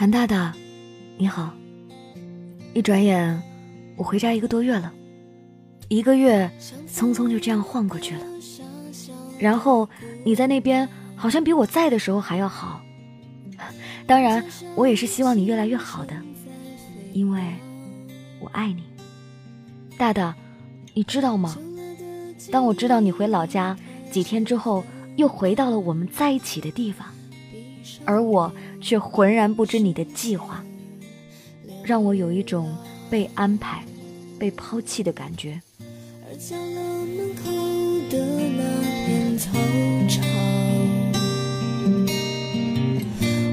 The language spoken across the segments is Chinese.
韩大大，你好。一转眼，我回家一个多月了，一个月匆匆就这样晃过去了。然后你在那边好像比我在的时候还要好。当然，我也是希望你越来越好的，因为我爱你。大大，你知道吗？当我知道你回老家几天之后，又回到了我们在一起的地方，而我却浑然不知你的计划，让我有一种被安排、被抛弃的感觉。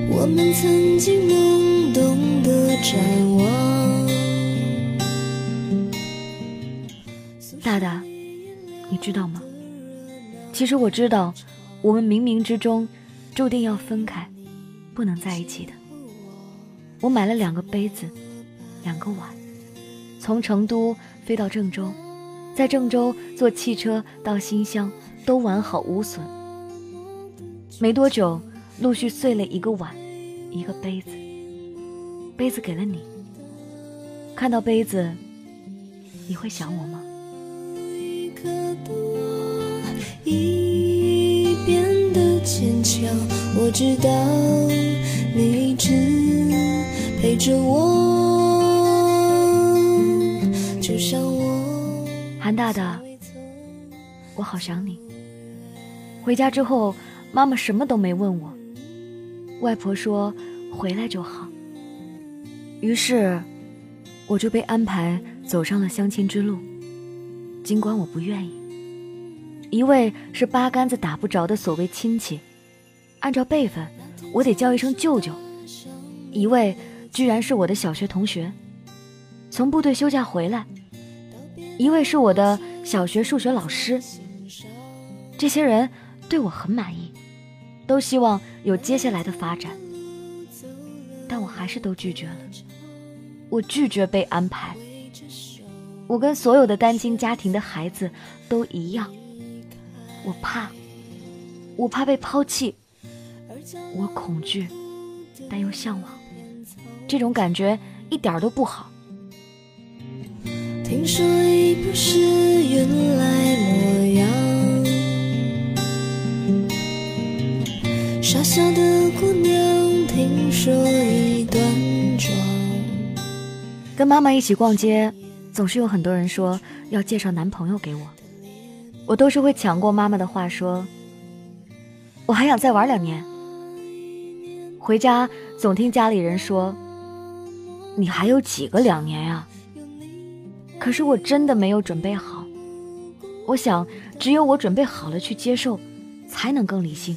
我们曾经懵懂的展望。大大，你知道吗？其实我知道，我们冥冥之中注定要分开，不能在一起的。我买了两个杯子，两个碗，从成都飞到郑州，在郑州坐汽车到新乡，都完好无损。没多久，陆续碎了一个碗，一个杯子。杯子给了你，看到杯子，你会想我吗？已变得坚强，我知道你一直陪着我，就像我。韩大大，我好想你。回家之后，妈妈什么都没问我，外婆说回来就好。于是，我就被安排走上了相亲之路，尽管我不愿意。一位是八竿子打不着的所谓亲戚，按照辈分，我得叫一声舅舅；一位居然是我的小学同学，从部队休假回来；一位是我的小学数学老师。这些人对我很满意，都希望有接下来的发展，但我还是都拒绝了。我拒绝被安排，我跟所有的单亲家庭的孩子都一样。我怕，我怕被抛弃，我恐惧，但又向往，这种感觉一点都不好。听说已不是原来模样，傻笑的姑娘，听说已端庄。跟妈妈一起逛街，总是有很多人说要介绍男朋友给我。我都是会抢过妈妈的话说，我还想再玩两年。回家总听家里人说，你还有几个两年呀？可是我真的没有准备好。我想，只有我准备好了去接受，才能更理性。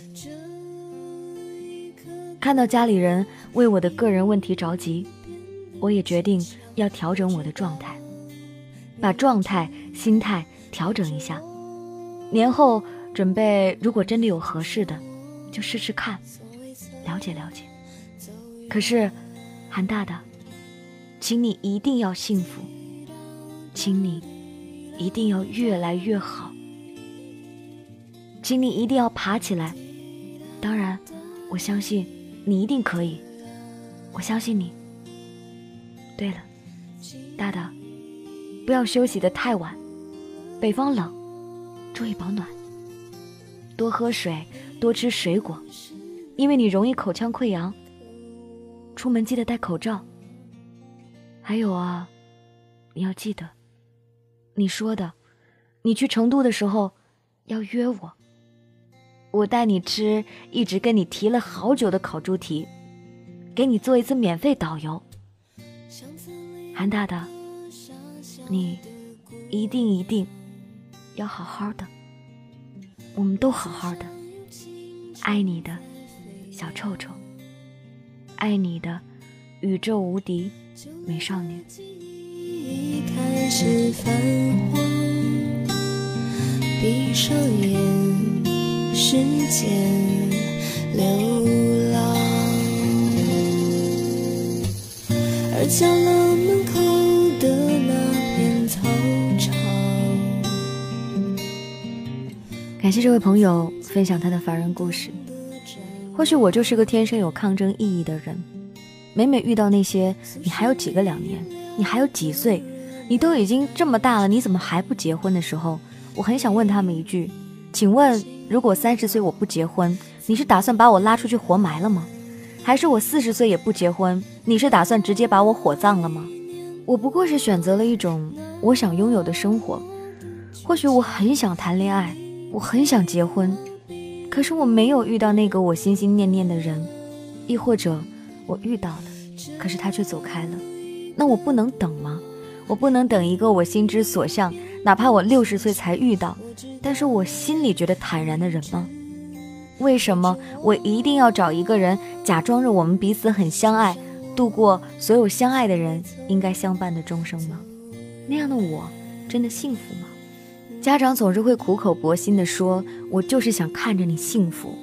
看到家里人为我的个人问题着急，我也决定要调整我的状态，把状态、心态调整一下。年后准备，如果真的有合适的，就试试看，了解了解。可是，韩大大，请你一定要幸福，请你一定要越来越好，请你一定要爬起来。当然，我相信你一定可以，我相信你。对了，大大，不要休息的太晚，北方冷。注意保暖，多喝水，多吃水果，因为你容易口腔溃疡。出门记得戴口罩。还有啊，你要记得，你说的，你去成都的时候要约我，我带你吃一直跟你提了好久的烤猪蹄，给你做一次免费导游。韩大大，你一定一定。要好好的，我们都好好的。爱你的小臭臭，爱你的宇宙无敌美少女。闭上眼，时间流浪，感谢这位朋友分享他的凡人故事。或许我就是个天生有抗争意义的人，每每遇到那些你还有几个两年，你还有几岁，你都已经这么大了，你怎么还不结婚的时候，我很想问他们一句：请问，如果三十岁我不结婚，你是打算把我拉出去活埋了吗？还是我四十岁也不结婚，你是打算直接把我火葬了吗？我不过是选择了一种我想拥有的生活。或许我很想谈恋爱，我很想结婚，可是我没有遇到那个我心心念念的人，亦或者。我遇到了，可是他却走开了，那我不能等吗？我不能等一个我心之所向，哪怕我六十岁才遇到，但是我心里觉得坦然的人吗？为什么我一定要找一个人，假装着我们彼此很相爱，度过所有相爱的人应该相伴的终生吗？那样的我真的幸福吗？家长总是会苦口婆心地说，我就是想看着你幸福。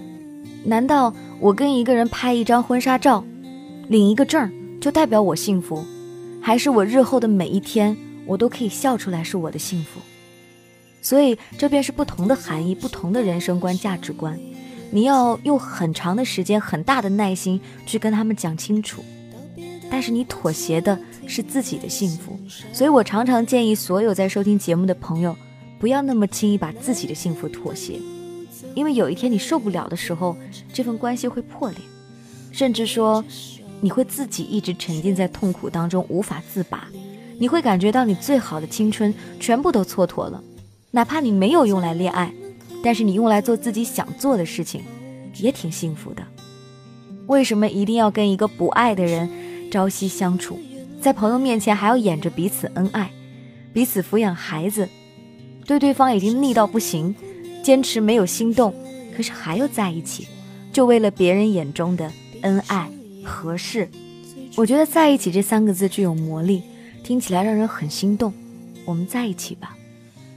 难道我跟一个人拍一张婚纱照？领一个证就代表我幸福，还是我日后的每一天我都可以笑出来是我的幸福？所以这便是不同的含义，不同的人生观、价值观。你要用很长的时间、很大的耐心去跟他们讲清楚。但是你妥协的是自己的幸福，所以我常常建议所有在收听节目的朋友，不要那么轻易把自己的幸福妥协，因为有一天你受不了的时候，这份关系会破裂，甚至说。你会自己一直沉浸在痛苦当中无法自拔，你会感觉到你最好的青春全部都蹉跎了，哪怕你没有用来恋爱，但是你用来做自己想做的事情，也挺幸福的。为什么一定要跟一个不爱的人朝夕相处，在朋友面前还要演着彼此恩爱，彼此抚养孩子，对对方已经腻到不行，坚持没有心动，可是还要在一起，就为了别人眼中的恩爱。合适，我觉得在一起这三个字具有魔力，听起来让人很心动。我们在一起吧。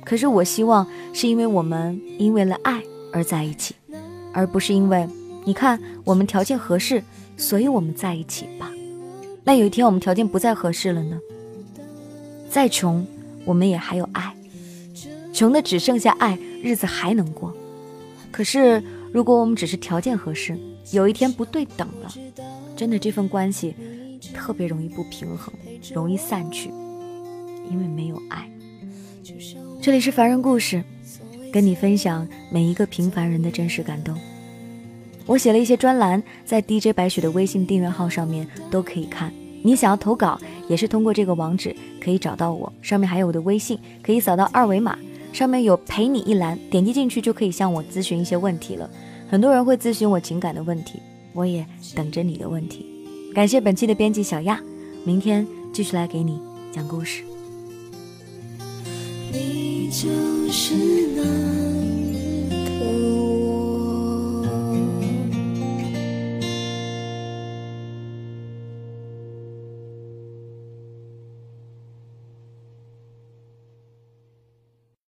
可是我希望是因为我们因为了爱而在一起，而不是因为你看我们条件合适，所以我们在一起吧。那有一天我们条件不再合适了呢？再穷，我们也还有爱，穷的只剩下爱，日子还能过。可是如果我们只是条件合适，有一天不对等了。真的，这份关系特别容易不平衡，容易散去，因为没有爱。这里是凡人故事，跟你分享每一个平凡人的真实感动。我写了一些专栏，在 DJ 白雪的微信订阅号上面都可以看。你想要投稿，也是通过这个网址可以找到我，上面还有我的微信，可以扫到二维码，上面有陪你一栏，点击进去就可以向我咨询一些问题了。很多人会咨询我情感的问题。我也等着你的问题。感谢本期的编辑小亚，明天继续来给你讲故事。你就是那。